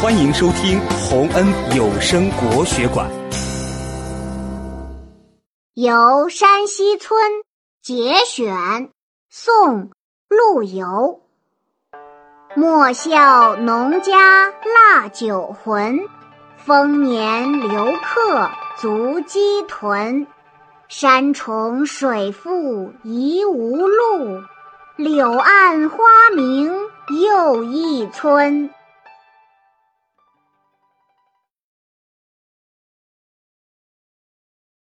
欢迎收听洪恩有声国学馆。游山西村节选宋陆游莫笑农家腊酒浑丰年留客足鸡豚。山重水复疑无路柳暗花明又一村。